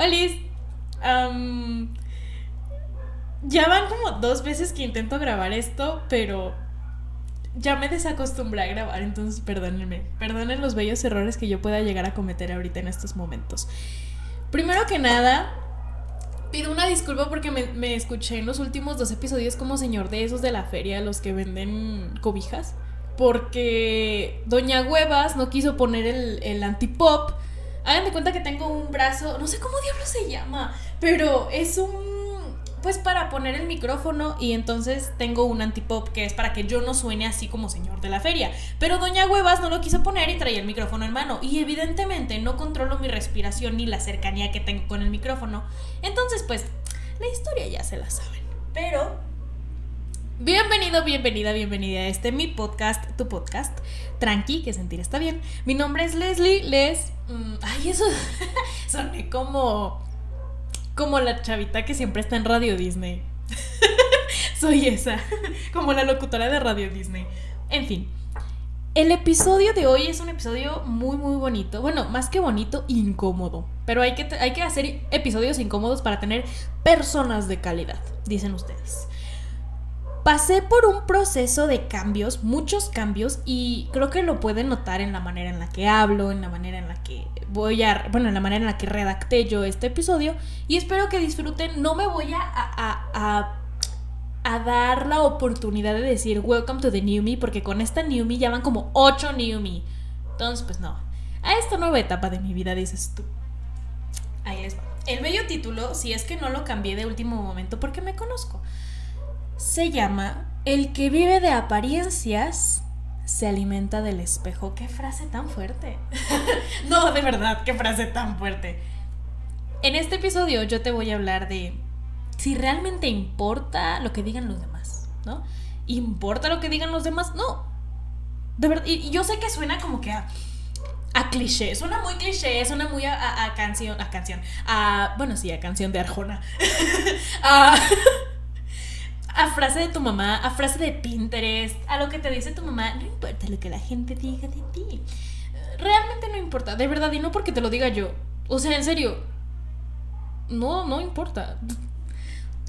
Olis. Ya van como dos veces que intento grabar esto, pero ya me desacostumbré a grabar, entonces perdónenme. Perdonen los bellos errores que yo pueda llegar a cometer ahorita en estos momentos. Primero que nada, pido una disculpa porque me, me escuché en los últimos dos episodios como señor de esos de la feria, los que venden cobijas. Porque Doña Huevas no quiso poner el, el antipop. Hagan de cuenta que tengo un brazo, no sé cómo diablo se llama, pero es un pues para poner el micrófono y entonces tengo un antipop que es para que yo no suene así como señor de la feria. Pero Doña Huevas no lo quiso poner y traía el micrófono en mano y evidentemente no controlo mi respiración ni la cercanía que tengo con el micrófono. Entonces pues la historia ya se la saben. Pero Bienvenido, bienvenida, bienvenida a este mi podcast, tu podcast. Tranqui, que sentir está bien. Mi nombre es Leslie, Les. mm, ay, eso soné como como la chavita que siempre está en Radio Disney. Soy esa, como la locutora de Radio Disney. En fin, el episodio de hoy es un episodio muy, muy bonito. Bueno, más que bonito, incómodo. Pero hay que, hay que hacer episodios incómodos para tener personas de calidad, dicen ustedes. Pasé por un proceso de cambios, muchos cambios, y creo que lo pueden notar en la manera en la que hablo, en la manera en la que voy a, bueno, en la manera en la que redacté yo este episodio, y espero que disfruten. No me voy a, a, a, a dar la oportunidad de decir Welcome to the New Me, porque con esta New Me ya van como 8 New Me. Entonces, pues no. A esta nueva etapa de mi vida, dices tú. Ahí les va. El bello título, si es que no lo cambié de último momento, porque me conozco se llama El que vive de apariencias se alimenta del espejo. Qué frase tan fuerte. no, de verdad, qué frase tan fuerte. En este episodio yo te voy a hablar de si realmente importa lo que digan los demás, ¿no? ¿Importa lo que digan los demás? No. De verdad, y, yo sé que suena como que a, a cliché, suena muy cliché, suena muy a, a- a canción, a canción, a, bueno, sí, a canción de Arjona. a, a frase de tu mamá, a frase de Pinterest, a lo que te dice tu mamá, no importa lo que la gente diga de ti. Realmente no importa, de verdad, y no porque te lo diga yo. O sea, en serio, no, no importa.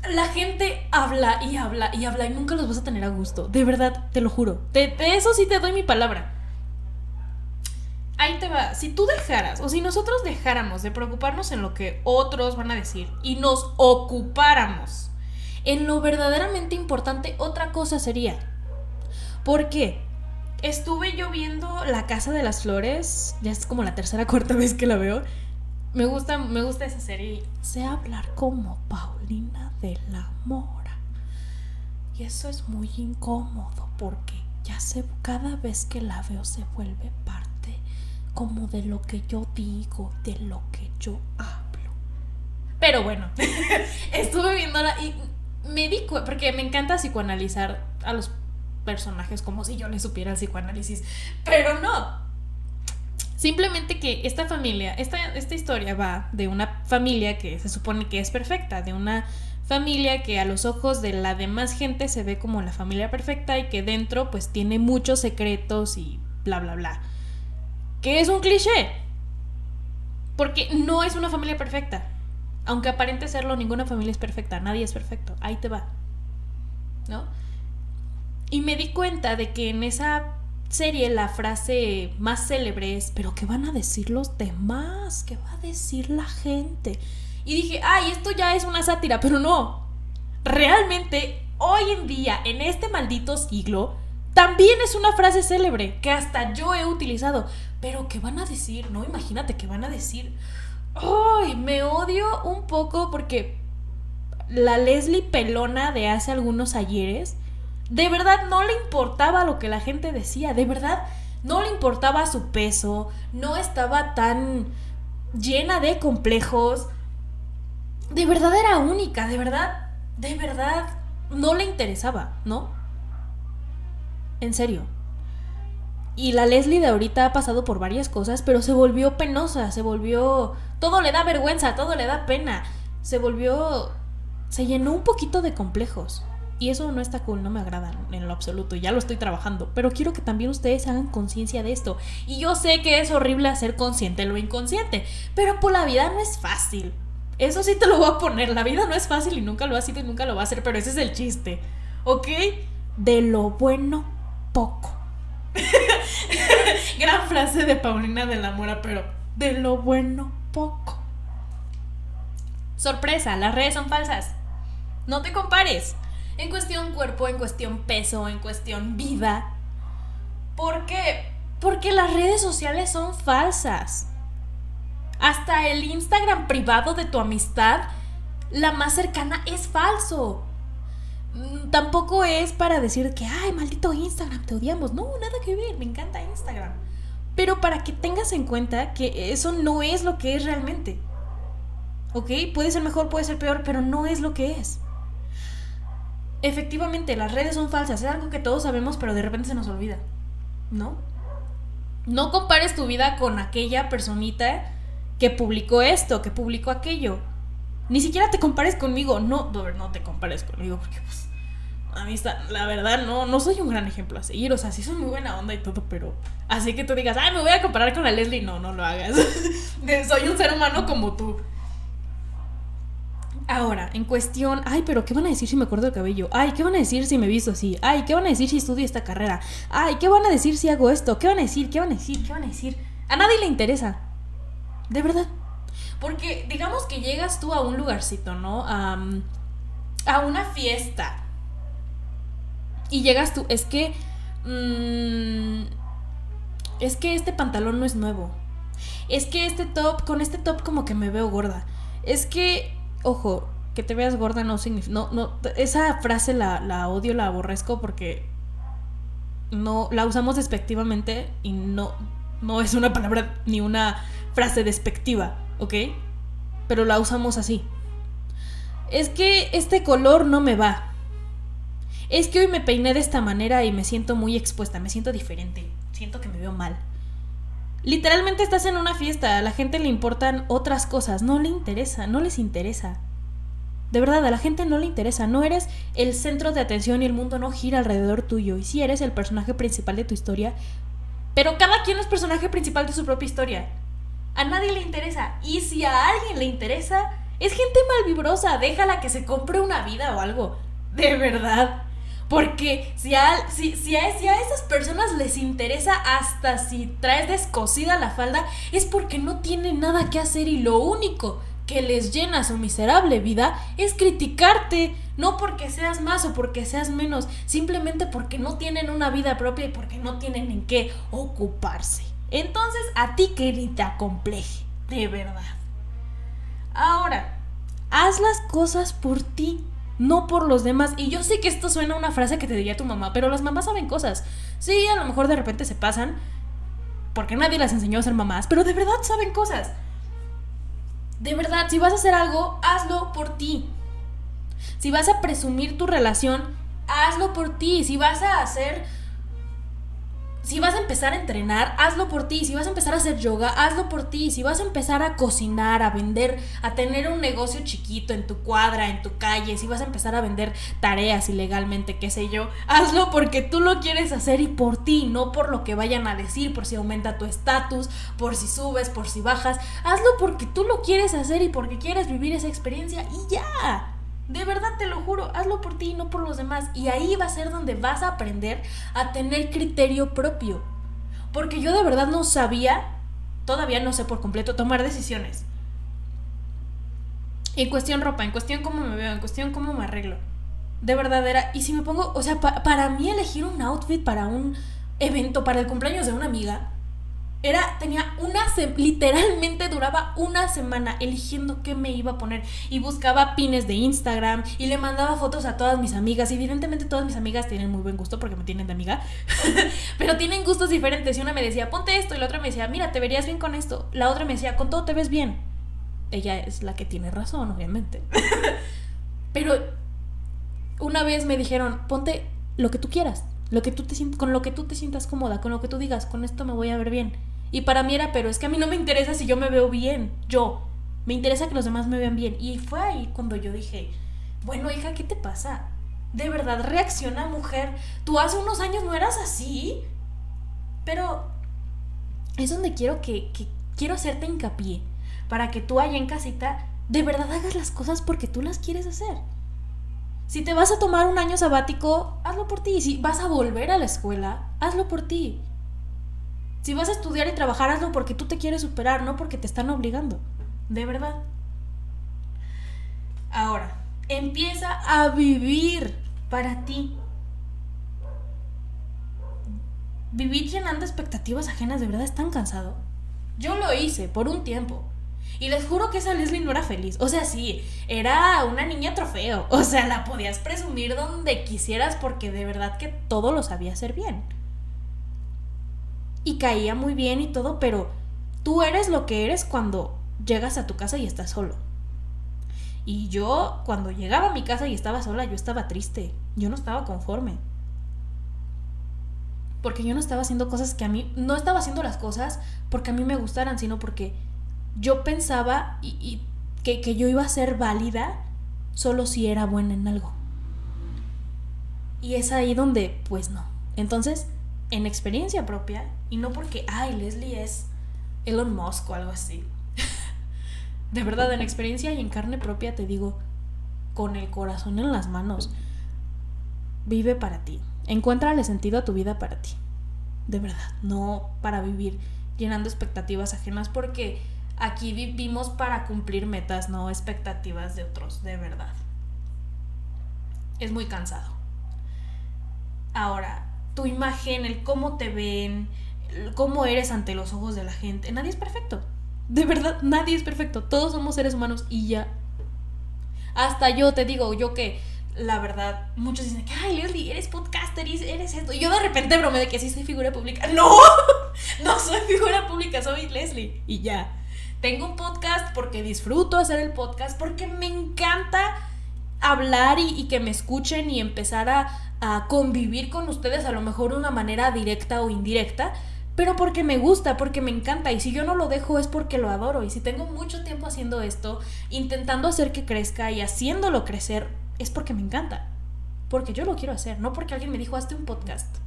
La gente habla y habla y habla y nunca los vas a tener a gusto. De verdad, te lo juro. De, de eso sí te doy mi palabra. Ahí te va. Si tú dejaras, o si nosotros dejáramos de preocuparnos en lo que otros van a decir y nos ocupáramos en lo verdaderamente importante, otra cosa sería. ¿Por qué? Estuve yo viendo La Casa de las Flores, ya es como la tercera cuarta vez que la veo. Me gusta, me gusta esa serie. Sé hablar como Paulina de la Mora. Y eso es muy incómodo porque ya sé, cada vez que la veo se vuelve parte como de lo que yo digo, de lo que yo hablo. Pero bueno, estuve viéndola y me di porque me encanta psicoanalizar a los personajes como si yo les supiera el psicoanálisis, pero no. Simplemente que esta familia, esta, esta historia va de una familia que se supone que es perfecta, de una familia que a los ojos de la demás gente se ve como la familia perfecta y que dentro pues tiene muchos secretos y bla bla bla. Que es un cliché. Porque no es una familia perfecta. Aunque aparente serlo, ninguna familia es perfecta, nadie es perfecto. Ahí te va. ¿No? Y me di cuenta de que en esa serie la frase más célebre es, pero ¿qué van a decir los demás? ¿Qué va a decir la gente? Y dije, ay, esto ya es una sátira, pero no. Realmente, hoy en día, en este maldito siglo, también es una frase célebre que hasta yo he utilizado. Pero ¿qué van a decir? No, imagínate qué van a decir. Ay, me odio un poco porque la Leslie pelona de hace algunos ayeres, de verdad no le importaba lo que la gente decía, de verdad no le importaba su peso, no estaba tan llena de complejos, de verdad era única, de verdad, de verdad no le interesaba, ¿no? En serio. Y la Leslie de ahorita ha pasado por varias cosas, pero se volvió penosa, se volvió... Todo le da vergüenza, todo le da pena. Se volvió... Se llenó un poquito de complejos. Y eso no está cool, no me agrada en lo absoluto. Ya lo estoy trabajando. Pero quiero que también ustedes hagan conciencia de esto. Y yo sé que es horrible hacer consciente lo inconsciente. Pero por la vida no es fácil. Eso sí te lo voy a poner. La vida no es fácil y nunca lo ha sido y nunca lo va a hacer, pero ese es el chiste. ¿Ok? De lo bueno, poco. Gran frase de Paulina de la Mora, pero de lo bueno, poco. Sorpresa, las redes son falsas. No te compares. En cuestión cuerpo, en cuestión peso, en cuestión vida. ¿Por qué? Porque las redes sociales son falsas. Hasta el Instagram privado de tu amistad, la más cercana, es falso. Mm, tampoco es para decir que, ay, maldito Instagram, te odiamos. No, nada que ver, me encanta Instagram. Pero para que tengas en cuenta que eso no es lo que es realmente. ¿Ok? Puede ser mejor, puede ser peor, pero no es lo que es. Efectivamente, las redes son falsas, es algo que todos sabemos, pero de repente se nos olvida. ¿No? No compares tu vida con aquella personita que publicó esto, que publicó aquello. Ni siquiera te compares conmigo. No, no te compares conmigo porque pues a mí está, la verdad no, no soy un gran ejemplo a seguir. O sea, sí soy muy buena onda y todo, pero así que tú digas, ay, me voy a comparar con la Leslie. No, no lo hagas. soy un ser humano como tú. Ahora, en cuestión, ay, pero ¿qué van a decir si me corto el cabello? Ay, ¿qué van a decir si me visto así? Ay, ¿qué van a decir si estudio esta carrera? Ay, ¿qué van a decir si hago esto? ¿Qué van a decir? ¿Qué van a decir? ¿Qué van a decir? A nadie le interesa. De verdad. Porque digamos que llegas tú a un lugarcito, ¿no? A, a una fiesta. Y llegas tú, es que... Mm, es que este pantalón no es nuevo. Es que este top, con este top como que me veo gorda. Es que, ojo, que te veas gorda no significa... No, no, esa frase la, la odio, la aborrezco porque no la usamos despectivamente y no, no es una palabra ni una frase despectiva, ¿ok? Pero la usamos así. Es que este color no me va. Es que hoy me peiné de esta manera y me siento muy expuesta, me siento diferente, siento que me veo mal. Literalmente estás en una fiesta, a la gente le importan otras cosas, no le interesa, no les interesa. De verdad, a la gente no le interesa, no eres el centro de atención y el mundo no gira alrededor tuyo. Y si eres el personaje principal de tu historia, pero cada quien es personaje principal de su propia historia. A nadie le interesa. Y si a alguien le interesa, es gente malvibrosa. Déjala que se compre una vida o algo. De verdad. Porque si a, si, si, a, si a esas personas les interesa hasta si traes descosida la falda, es porque no tienen nada que hacer y lo único que les llena su miserable vida es criticarte, no porque seas más o porque seas menos, simplemente porque no tienen una vida propia y porque no tienen en qué ocuparse. Entonces, a ti que ni de verdad. Ahora, haz las cosas por ti, no por los demás. Y yo sé que esto suena a una frase que te diría tu mamá, pero las mamás saben cosas. Sí, a lo mejor de repente se pasan, porque nadie las enseñó a ser mamás, pero de verdad saben cosas. De verdad, si vas a hacer algo, hazlo por ti. Si vas a presumir tu relación, hazlo por ti. Si vas a hacer si vas a empezar a entrenar, hazlo por ti. Si vas a empezar a hacer yoga, hazlo por ti. Si vas a empezar a cocinar, a vender, a tener un negocio chiquito en tu cuadra, en tu calle, si vas a empezar a vender tareas ilegalmente, qué sé yo, hazlo porque tú lo quieres hacer y por ti, no por lo que vayan a decir, por si aumenta tu estatus, por si subes, por si bajas. Hazlo porque tú lo quieres hacer y porque quieres vivir esa experiencia y ya. De verdad te lo juro, hazlo por ti y no por los demás. Y ahí va a ser donde vas a aprender a tener criterio propio. Porque yo de verdad no sabía, todavía no sé por completo, tomar decisiones. En cuestión ropa, en cuestión cómo me veo, en cuestión cómo me arreglo. De verdad era, y si me pongo, o sea, para mí elegir un outfit para un evento, para el cumpleaños de una amiga, era, tenía una, literalmente duraba una semana eligiendo qué me iba a poner y buscaba pines de Instagram y le mandaba fotos a todas mis amigas. Evidentemente todas mis amigas tienen muy buen gusto porque me tienen de amiga, pero tienen gustos diferentes. Y una me decía, ponte esto y la otra me decía, mira, te verías bien con esto. La otra me decía, con todo te ves bien. Ella es la que tiene razón, obviamente. pero una vez me dijeron, ponte lo que tú quieras. Lo que tú te con lo que tú te sientas cómoda, con lo que tú digas, con esto me voy a ver bien. Y para mí era, pero es que a mí no me interesa si yo me veo bien, yo. Me interesa que los demás me vean bien. Y fue ahí cuando yo dije, bueno, hija, ¿qué te pasa? De verdad, reacciona, mujer. Tú hace unos años no eras así. Pero es donde quiero que, que quiero hacerte hincapié. Para que tú allá en casita de verdad hagas las cosas porque tú las quieres hacer. Si te vas a tomar un año sabático, hazlo por ti. Si vas a volver a la escuela, hazlo por ti. Si vas a estudiar y trabajar, hazlo porque tú te quieres superar, no porque te están obligando. De verdad. Ahora, empieza a vivir para ti. Vivir llenando expectativas ajenas de verdad es tan cansado. Yo lo hice por un tiempo. Y les juro que esa Leslie no era feliz. O sea, sí, era una niña trofeo. O sea, la podías presumir donde quisieras porque de verdad que todo lo sabía hacer bien. Y caía muy bien y todo, pero tú eres lo que eres cuando llegas a tu casa y estás solo. Y yo, cuando llegaba a mi casa y estaba sola, yo estaba triste. Yo no estaba conforme. Porque yo no estaba haciendo cosas que a mí. No estaba haciendo las cosas porque a mí me gustaran, sino porque yo pensaba y, que, que yo iba a ser válida solo si era buena en algo. Y es ahí donde, pues no. Entonces, en experiencia propia, y no porque, ay, Leslie es Elon Musk o algo así. de verdad, en experiencia y en carne propia te digo, con el corazón en las manos, vive para ti. Encuéntrale sentido a tu vida para ti. De verdad, no para vivir llenando expectativas ajenas porque aquí vivimos para cumplir metas, no expectativas de otros, de verdad. Es muy cansado. Ahora, tu imagen, el cómo te ven, cómo eres ante los ojos de la gente, nadie es perfecto. De verdad, nadie es perfecto. Todos somos seres humanos y ya. Hasta yo te digo, yo que la verdad, muchos dicen que, ay, Leslie, eres podcaster, eres esto. Y yo de repente bromeo de que sí soy figura pública. No, no soy figura pública, soy Leslie. Y ya. Tengo un podcast porque disfruto hacer el podcast, porque me encanta hablar y, que me escuchen y empezar a, a convivir con ustedes a lo mejor de una manera directa o indirecta pero porque me gusta, porque me encanta. Y si yo no lo dejo es porque lo adoro. Y si tengo mucho tiempo haciendo esto, intentando hacer que crezca y haciéndolo crecer, es porque me encanta. Porque yo lo quiero hacer, no porque alguien me dijo, hazte un podcast.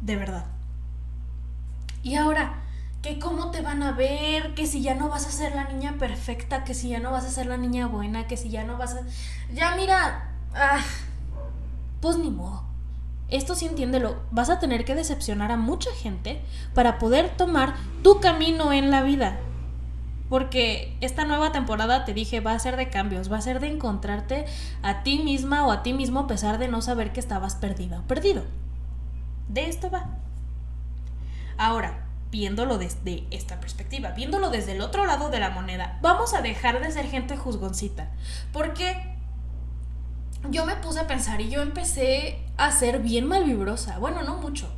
De verdad. Y ahora, que cómo te van a ver, que si ya no vas a ser la niña perfecta, que si ya no vas a ser la niña buena, que si ya no vas a... Ya mira, ah, pues ni modo esto sí entiéndelo, vas a tener que decepcionar a mucha gente para poder tomar tu camino en la vida. Porque esta nueva temporada, te dije, va a ser de cambios, va a ser de encontrarte a ti misma o a ti mismo a pesar de no saber que estabas perdida o perdido. De esto va. Ahora, viéndolo desde esta perspectiva, viéndolo desde el otro lado de la moneda, vamos a dejar de ser gente juzgoncita. Porque yo me puse a pensar y yo empecé a ser bien malvibrosa. Bueno, no mucho,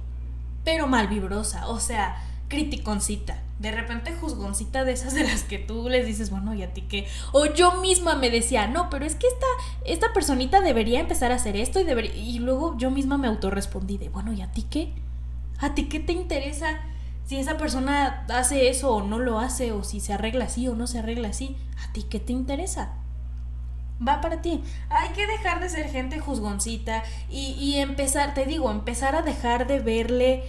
pero malvibrosa. O sea, criticoncita. De repente juzgoncita de esas de las que tú les dices, bueno, ¿y a ti qué? O yo misma me decía, no, pero es que esta, esta personita debería empezar a hacer esto y debería... Y luego yo misma me autorrespondí de, bueno, ¿y a ti qué? ¿A ti qué te interesa si esa persona hace eso o no lo hace? O si se arregla así o no se arregla así. ¿A ti qué te interesa? Va para ti. Hay que dejar de ser gente juzgoncita y, y, empezar, te digo, empezar a dejar de verle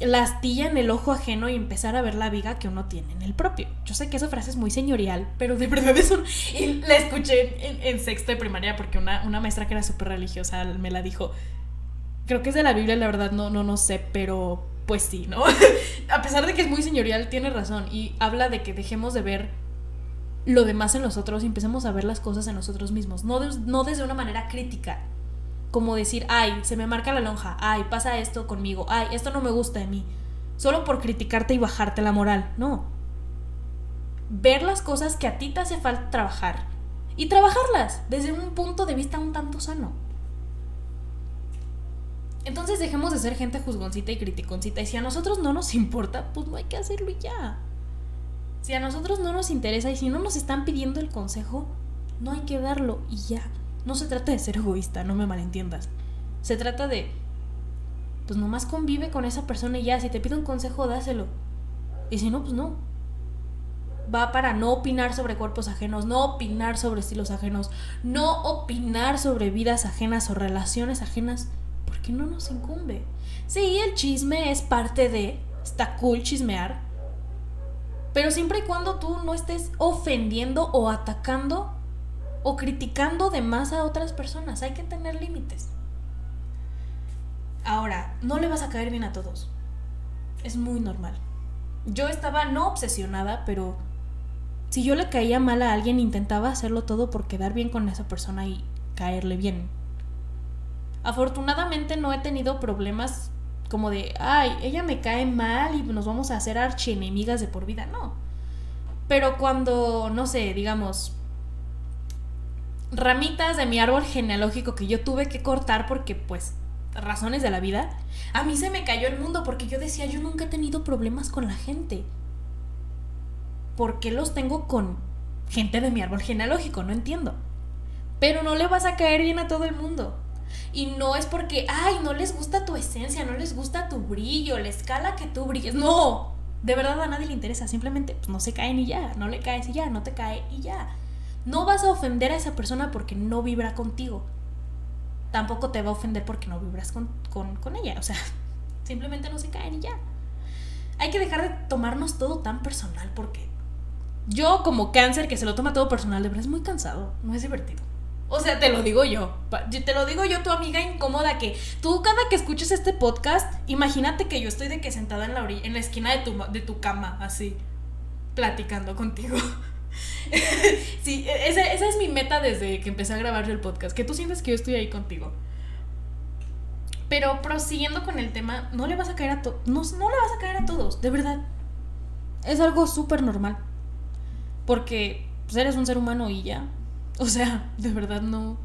la astilla en el ojo ajeno y empezar a ver la viga que uno tiene en el propio. Yo sé que esa frase es muy señorial, pero de verdad es un... Y la escuché en, sexto de primaria porque una, una maestra que era súper religiosa me la dijo. Creo que es de la Biblia, la verdad, no, no, no sé, pero pues sí, ¿no? a pesar de que es muy señorial, tiene razón y habla de que dejemos de ver lo demás en nosotros y empecemos a ver las cosas en nosotros mismos, no, no desde una manera crítica, como decir, ay, se me marca la lonja, ay, pasa esto conmigo, ay, esto no me gusta de mí, solo por criticarte y bajarte la moral, no. Ver las cosas que a ti te hace falta trabajar y trabajarlas desde un punto de vista un tanto sano. Entonces dejemos de ser gente juzgoncita y criticoncita y si a nosotros no nos importa, pues no hay que hacerlo ya. Si a nosotros no nos interesa y si no nos están pidiendo el consejo, no hay que darlo y ya. No se trata de ser egoísta, no me malentiendas. Se trata de, pues nomás convive con esa persona y ya, si te pide un consejo, dáselo. Y si no, pues no. Va para no opinar sobre cuerpos ajenos, no opinar sobre estilos ajenos, no opinar sobre vidas ajenas o relaciones ajenas, porque no nos incumbe. Sí, el chisme es parte de, está cool chismear, Pero siempre y cuando tú no estés ofendiendo o atacando o criticando de más a otras personas. Hay que tener límites. Ahora, no le vas a caer bien a todos. Es muy normal. Yo estaba no obsesionada, pero si yo le caía mal a alguien, intentaba hacerlo todo por quedar bien con esa persona y caerle bien. Afortunadamente no he tenido problemas como de, ay, ella me cae mal y nos vamos a hacer archienemigas de por vida. No. Pero cuando, no sé, digamos, ramitas de mi árbol genealógico que yo tuve que cortar porque, pues, razones de la vida, a mí se me cayó el mundo porque yo decía, yo nunca he tenido problemas con la gente. ¿Por qué los tengo con gente de mi árbol genealógico? No entiendo. Pero no le vas a caer bien a todo el mundo. Y no es porque, ay, no les gusta tu esencia, no les gusta tu brillo, la escala que tú brilles. No, de verdad a nadie le interesa. Simplemente pues, no se caen y ya, no le caes y ya, no te cae y ya. No vas a ofender a esa persona porque no vibra contigo. Tampoco te va a ofender porque no vibras con, con ella. O sea, simplemente no se caen y ya. Hay que dejar de tomarnos todo tan personal porque yo como cáncer que se lo toma todo personal, de verdad es muy cansado, no es divertido. O sea, te lo digo yo. Te lo digo yo, tu amiga incómoda, que tú cada que escuches este podcast, imagínate que yo estoy de que sentada en la, en la esquina de tu, de tu cama, así, platicando contigo. sí, e, esa, es mi meta desde que empecé a grabar el podcast, que tú sientes que yo estoy ahí contigo. Pero prosiguiendo con el tema, no le vas a caer a todos, no, no le vas a caer a todos, de verdad. Es algo súper normal. Porque pues, eres un ser humano y ya. O sea, de verdad no.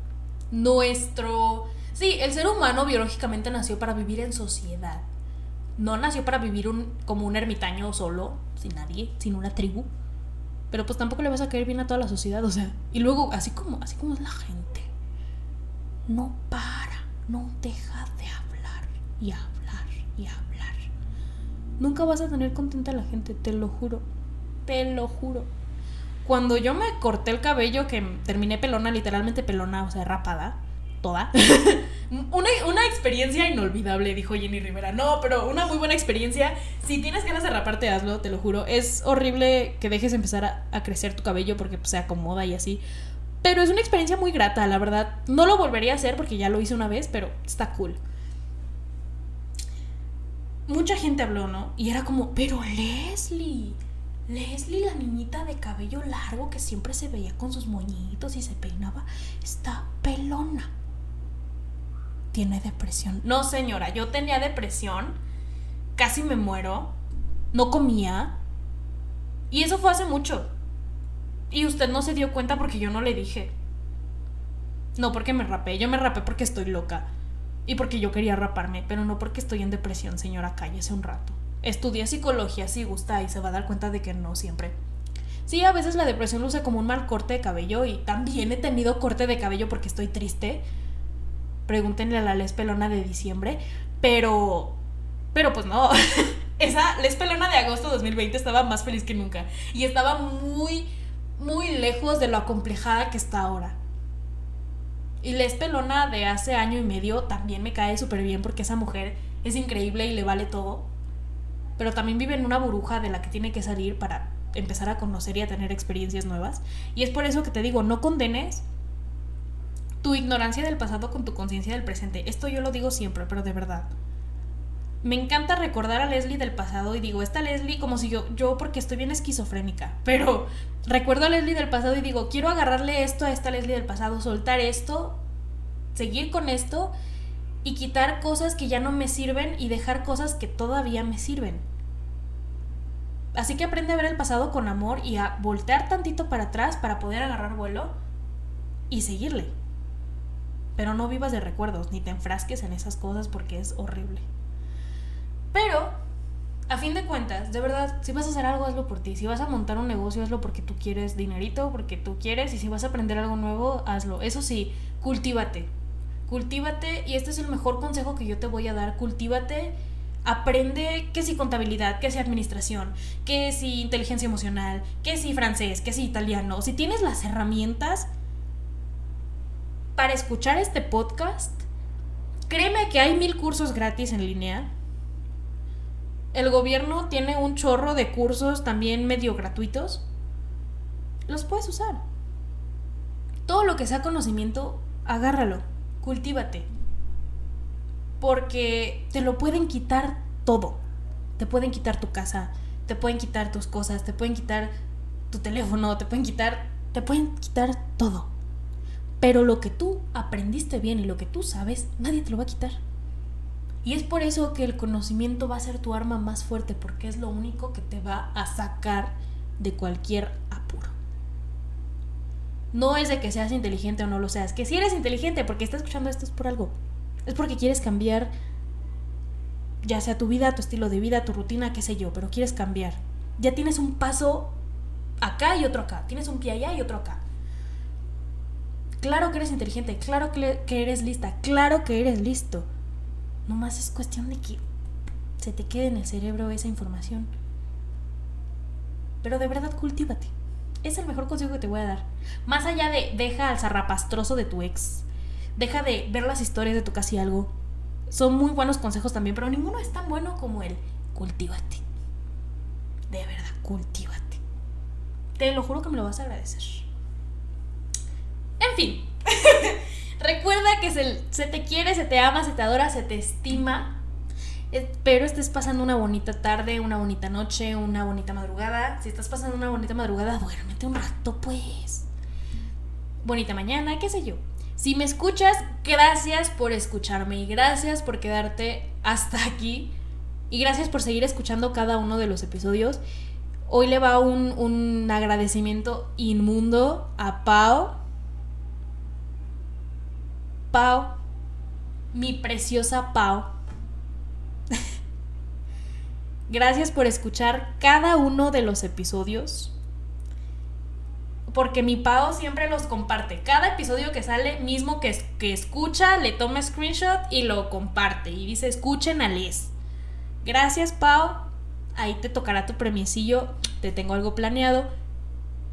Nuestro. Sí, el ser humano biológicamente nació para vivir en sociedad. No nació para vivir un, como un ermitaño solo, sin nadie, sin una tribu. Pero pues tampoco le vas a caer bien a toda la sociedad, o sea. Y luego, así como, así como es la gente, no para, no deja de hablar y hablar y hablar. Nunca vas a tener contenta a la gente, te lo juro. Te lo juro. Cuando yo me corté el cabello, que terminé pelona, literalmente pelona, o sea, rapada, toda. una, experiencia inolvidable, dijo Jenny Rivera. No, pero una muy buena experiencia. Si tienes ganas de raparte, hazlo, te lo juro. Es horrible que dejes empezar a, crecer tu cabello porque pues, se acomoda y así. Pero es una experiencia muy grata, la verdad. No lo volvería a hacer porque ya lo hice una vez, pero está cool. Mucha gente habló, ¿no? Y era como, pero Leslie Leslie, la niñita de cabello largo que siempre se veía con sus moñitos y se peinaba, está pelona. Tiene depresión. No, señora, yo tenía depresión. Casi me muero. No comía. Y eso fue hace mucho. Y usted no se dio cuenta porque yo no le dije. No porque me rapé, yo me rapé porque estoy loca. Y porque yo quería raparme, pero no porque estoy en depresión, señora, cállese un rato estudia psicología si gusta y se va a dar cuenta de que no siempre. Sí, a veces la depresión luce como un mal corte de cabello y también he tenido corte de cabello porque estoy triste. Pregúntenle a la Les Pelona de diciembre, pero... Pero pues no, esa Les Pelona de agosto de 2020 estaba más feliz que nunca y estaba muy, muy lejos de lo acomplejada que está ahora. Y Les Pelona de hace año y medio también me cae súper bien porque esa mujer es increíble y le vale todo pero también vive en una burbuja de la que tiene que salir para empezar a conocer y a tener experiencias nuevas. Y es por eso que te digo, no condenes tu ignorancia del pasado con tu conciencia del presente. Esto yo lo digo siempre, pero de verdad. Me encanta recordar a Leslie del pasado y digo, esta Leslie como si yo, yo porque estoy bien esquizofrénica, pero recuerdo a Leslie del pasado y digo, quiero agarrarle esto a esta Leslie del pasado, soltar esto, seguir con esto y quitar cosas que ya no me sirven y dejar cosas que todavía me sirven. Así que aprende a ver el pasado con amor y a voltear tantito para atrás para poder agarrar vuelo y seguirle. Pero no vivas de recuerdos ni te enfrasques en esas cosas porque es horrible. Pero, a fin de cuentas, de verdad, si vas a hacer algo, hazlo por ti. Si vas a montar un negocio, hazlo porque tú quieres dinerito, porque tú quieres. Y si vas a aprender algo nuevo, hazlo. Eso sí, cultívate cultívate, y este es el mejor consejo que yo te voy a dar, cultívate, aprende que si contabilidad, que si administración, que si inteligencia emocional, que si francés, que si italiano, si tienes las herramientas para escuchar este podcast, créeme que hay mil cursos gratis en línea. el gobierno tiene un chorro de cursos también medio gratuitos. Los puedes usar. Todo lo que sea conocimiento, agárralo, cultívate. Porque te lo pueden quitar todo. Te pueden quitar tu casa, te pueden quitar tus cosas, te pueden quitar tu teléfono, te pueden quitar, te pueden quitar todo. Pero lo que tú aprendiste bien y lo que tú sabes, nadie te lo va a quitar. Y es por eso que el conocimiento va a ser tu arma más fuerte, porque es lo único que te va a sacar de cualquier. No es de que seas inteligente o no lo seas, que si eres inteligente porque estás escuchando esto es por algo. Es porque quieres cambiar ya sea tu vida, tu estilo de vida, tu rutina, qué sé yo, pero quieres cambiar. Ya tienes un paso acá y otro acá. Tienes un pie allá y otro acá. Claro que eres inteligente, claro que, eres lista, claro que eres listo. Nomás es cuestión de que se te quede en el cerebro esa información. Pero de verdad, cultívate. Es el mejor consejo que te voy a dar. Más allá de deja al zarrapastroso de tu ex. Deja de ver las historias de tu casi algo. Son muy buenos consejos también, pero ninguno es tan bueno como el cultívate. De verdad, cultívate. Te lo juro que me lo vas a agradecer. En fin. Recuerda que se, te quiere, se te ama, se te adora, se te estima. Espero estés pasando una bonita tarde, una bonita noche, una bonita madrugada. Si estás pasando una bonita madrugada, duérmete un rato, pues. Bonita mañana, qué sé yo. Si me escuchas, gracias por escucharme y gracias por quedarte hasta aquí. Y gracias por seguir escuchando cada uno de los episodios. Hoy le va un, un agradecimiento inmundo a Pau Pau, mi preciosa Pau. Gracias por escuchar cada uno de los episodios. Porque mi Pau siempre los comparte. Cada episodio que sale, mismo que, que escucha, le toma screenshot y lo comparte. Y dice, escuchen a Liz. Gracias, Pau. Ahí te tocará tu premiecillo. Te tengo algo planeado.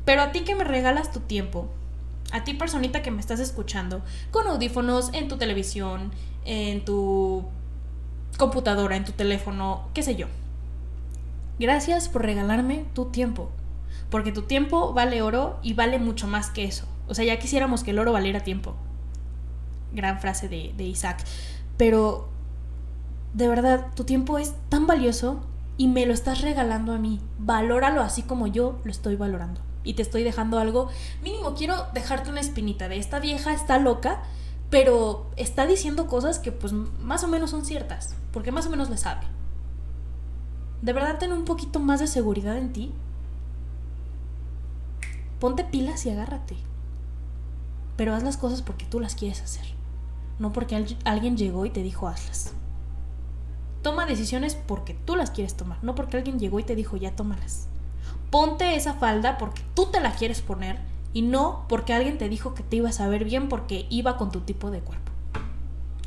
Pero a ti que me regalas tu tiempo, a ti personita que me estás escuchando, con audífonos en tu televisión, en tu computadora, en tu teléfono, qué sé yo. Gracias por regalarme tu tiempo, porque tu tiempo vale oro y vale mucho más que eso. O sea, ya quisiéramos que el oro valiera tiempo. Gran frase de, Isaac. Pero, de verdad, tu tiempo es tan valioso y me lo estás regalando a mí. Valóralo así como yo lo estoy valorando y te estoy dejando algo, mínimo quiero dejarte una espinita de esta vieja está loca, pero está diciendo cosas que pues más o menos son ciertas, porque más o menos le sabe. ¿De verdad ten un poquito más de seguridad en ti? Ponte pilas y agárrate. Pero haz las cosas porque tú las quieres hacer, no porque alguien llegó y te dijo hazlas. Toma decisiones porque tú las quieres tomar, no porque alguien llegó y te dijo ya tómalas ponte esa falda porque tú te la quieres poner y no porque alguien te dijo que te ibas a ver bien porque iba con tu tipo de cuerpo.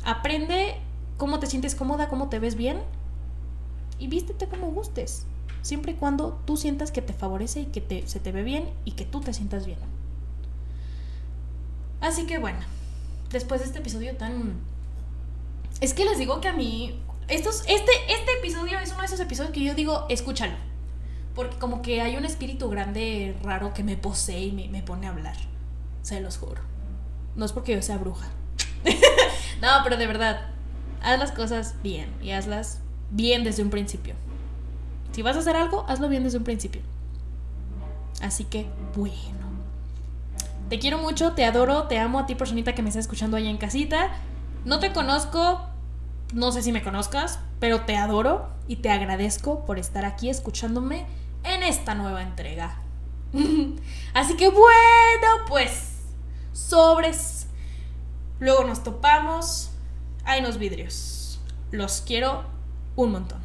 Aprende cómo te sientes cómoda, cómo te ves bien y vístete como gustes, siempre y cuando tú sientas que te favorece y que se te ve bien y que tú te sientas bien. Así que bueno, después de este episodio tan... Es que les digo que a mí... Estos, este, este episodio es uno de esos episodios que yo digo, escúchalo porque como que hay un espíritu grande, raro, que me posee y me, pone a hablar. Se los juro. No es porque yo sea bruja. no, pero de verdad, haz las cosas bien y hazlas bien desde un principio. Si vas a hacer algo, hazlo bien desde un principio. Así que, bueno. Te quiero mucho, te adoro, te amo a ti, personita que me está escuchando ahí en casita. No te conozco, no sé si me conozcas, pero te adoro y te agradezco por estar aquí escuchándome en esta nueva entrega. Así que bueno, pues, sobres. Luego nos topamos. Hay unos vidrios. Los quiero un montón.